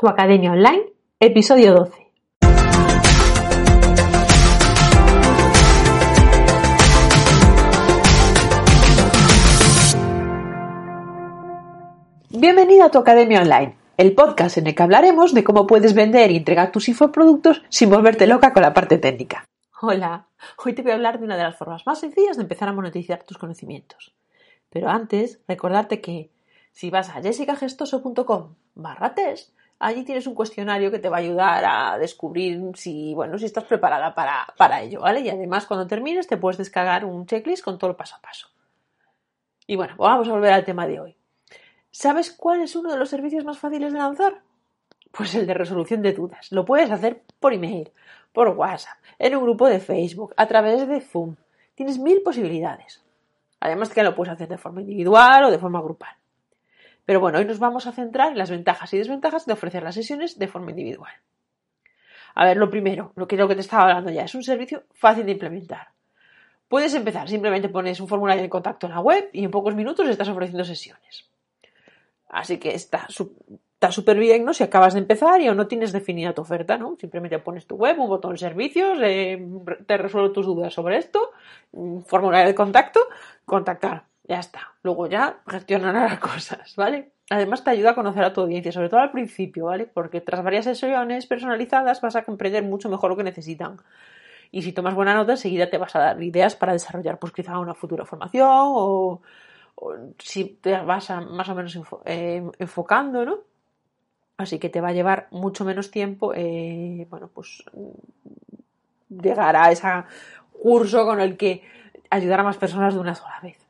Tu Academia Online, episodio 12. Bienvenida a tu Academia Online, el podcast en el que hablaremos de cómo puedes vender y entregar tus infoproductos sin volverte loca con la parte técnica. Hola, hoy te voy a hablar de una de las formas más sencillas de empezar a monetizar tus conocimientos. Pero antes, recordarte que si vas a jessicagestoso.com barra test, allí tienes un cuestionario que te va a ayudar a descubrir si, bueno, si estás preparada para, para ello, ¿vale? Y además cuando termines te puedes descargar un checklist con todo el paso a paso. Y bueno, vamos a volver al tema de hoy. ¿Sabes cuál es uno de los servicios más fáciles de lanzar? Pues el de resolución de dudas. Lo puedes hacer por email, por WhatsApp, en un grupo de Facebook, a través de Zoom. Tienes mil posibilidades. Además que lo puedes hacer de forma individual o de forma grupal. Pero bueno, hoy nos vamos a centrar en las ventajas y desventajas de ofrecer las sesiones de forma individual. A ver, lo primero, lo que, lo que te estaba hablando ya, es un servicio fácil de implementar. Puedes empezar, simplemente pones un formulario de contacto en la web y en pocos minutos estás ofreciendo sesiones. Así que está súper bien, ¿no? Si acabas de empezar y aún no tienes definida tu oferta, ¿no? Simplemente pones tu web, un botón servicios, eh, te resuelvo tus dudas sobre esto, un formulario de contacto, contactar ya está. Luego ya gestionará las cosas, ¿vale? Además te ayuda a conocer a tu audiencia, sobre todo al principio, ¿vale? Porque tras varias sesiones personalizadas vas a comprender mucho mejor lo que necesitan. Y si tomas buena nota, enseguida te vas a dar ideas para desarrollar, pues quizá una futura formación o, si te vas a, más o menos eh, enfocando, ¿no? Así que te va a llevar mucho menos tiempo, eh, bueno, pues llegar a ese curso con el que ayudar a más personas de una sola vez.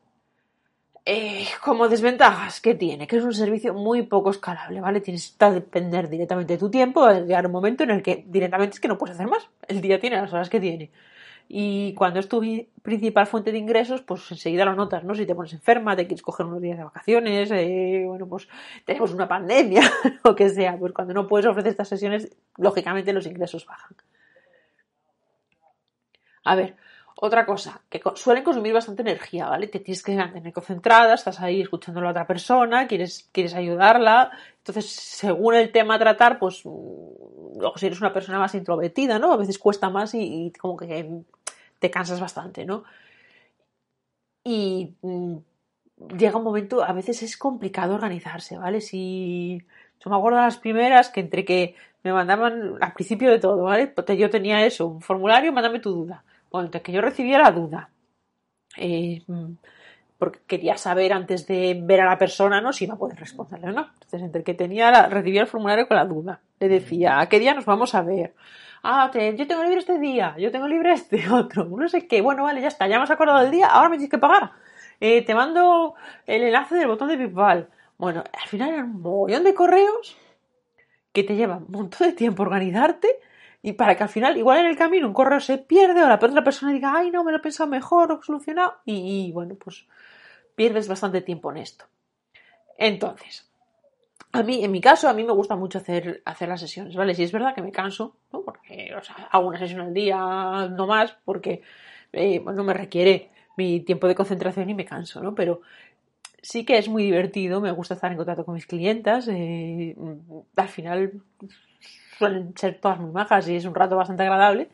Eh, como desventajas, ¿qué tiene? Que es un servicio muy poco escalable, ¿vale? Tienes que depender directamente de tu tiempo, a llegar un momento en el que directamente es que no puedes hacer más. El día tiene las horas que tiene. Y cuando es tu principal fuente de ingresos, pues enseguida lo notas, ¿no? Si te pones enferma, te quieres coger unos días de vacaciones, eh, bueno, pues tenemos una pandemia, lo que sea, pues cuando no puedes ofrecer estas sesiones, lógicamente los ingresos bajan. A ver, otra cosa, que suelen consumir bastante energía, ¿vale? Te tienes que mantener concentrada, estás ahí escuchando a la otra persona, quieres, quieres ayudarla. Entonces, según el tema a tratar, pues, mm, luego si eres una persona más introvertida, ¿no? A veces cuesta más y, como que te cansas bastante, ¿no? Y mm, llega un momento, a veces es complicado organizarse, ¿vale? Si yo me acuerdo de las primeras que entre que me mandaban al principio de todo, ¿vale? Yo tenía eso, un formulario, mándame tu duda bueno, que yo recibía la duda. Eh, porque quería saber antes de ver a la persona, ¿no? Si iba a poder responderle o no. Entonces, entre que tenía la, recibía el formulario con la duda. Le decía, ¿a qué día nos vamos a ver? Ah, yo tengo libre este día, yo tengo libre este otro, no sé qué. Bueno, vale, ya está, ya me has acordado del día, ahora me tienes que pagar. Eh, te mando el enlace del botón de PayPal. Bueno, al final era un montón de correos que te llevan un montón de tiempo organizarte y para que al final, igual en el camino, un correo se pierde o la otra persona diga, ay, no, me lo he pensado mejor o solucionado. Y, bueno, pues pierdes bastante tiempo en esto. Entonces, a mí, en mi caso, a mí me gusta mucho hacer, hacer las sesiones, ¿vale? Si es verdad que me canso, ¿no? Porque, hago una sesión al día, no más, porque, eh, bueno, me requiere mi tiempo de concentración y me canso, ¿no? Pero sí que es muy divertido, me gusta estar en contacto con mis clientas, eh, al final suelen ser todas muy majas y es un rato bastante agradable.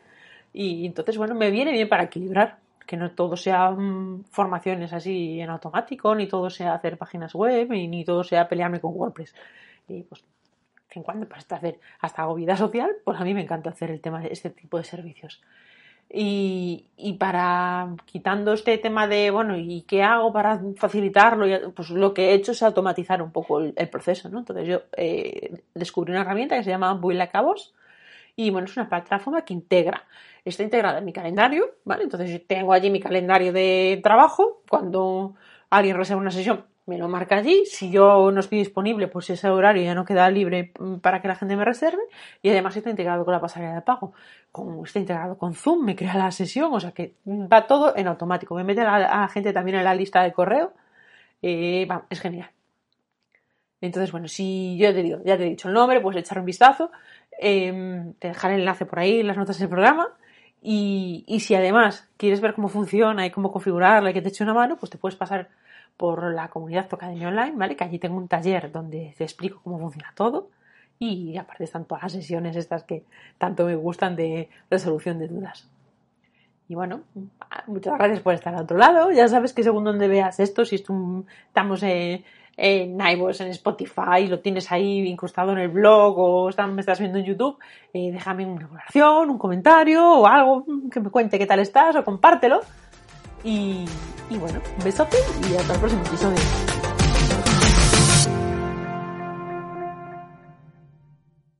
Y entonces, bueno, me viene bien para equilibrar, que no todo sea mm, formaciones así en automático, ni todo sea hacer páginas web, ni todo sea pelearme con WordPress. Y pues, en cuando para hacer hasta hago vida social, pues a mí me encanta hacer el tema de este tipo de servicios. Y, y, para quitando este tema de, bueno, ¿y qué hago para facilitarlo? Pues lo que he hecho es automatizar un poco el, proceso, ¿no? Entonces yo eh, descubrí una herramienta que se llama Build Cabos y bueno, es una plataforma que integra, está integrada en mi calendario, ¿vale? Entonces yo tengo allí mi calendario de trabajo, cuando alguien reserva una sesión, me lo marca allí. Si yo no estoy disponible, pues ese horario ya no queda libre mm, para que la gente me reserve. Y además está integrado con la pasarela de pago. Como está integrado con Zoom, me crea la sesión, o sea que va todo en automático. Me mete a la, gente también en la lista de correo. Eh, es genial. Entonces, bueno, si yo te digo, ya te he dicho el nombre, puedes echar un vistazo. Em, te dejaré el enlace por ahí las notas del programa. Y, y si además quieres ver cómo funciona y cómo configurarla y que te eche una mano, pues te puedes pasar por la comunidad Tocademia Online, ¿vale? Que allí tengo un taller donde te explico cómo funciona todo Y aparte están todas las sesiones estas que tanto me gustan de resolución de dudas. Y bueno, muchas gracias por estar al otro lado. Ya sabes que según donde veas esto, si estamos en, iVoox, en Spotify, lo tienes ahí incrustado en el blog o me estás viendo en YouTube, eh, déjame una valoración, un comentario o algo que me cuente qué tal estás o compártelo. Y, y bueno, besote y hasta el próximo episodio.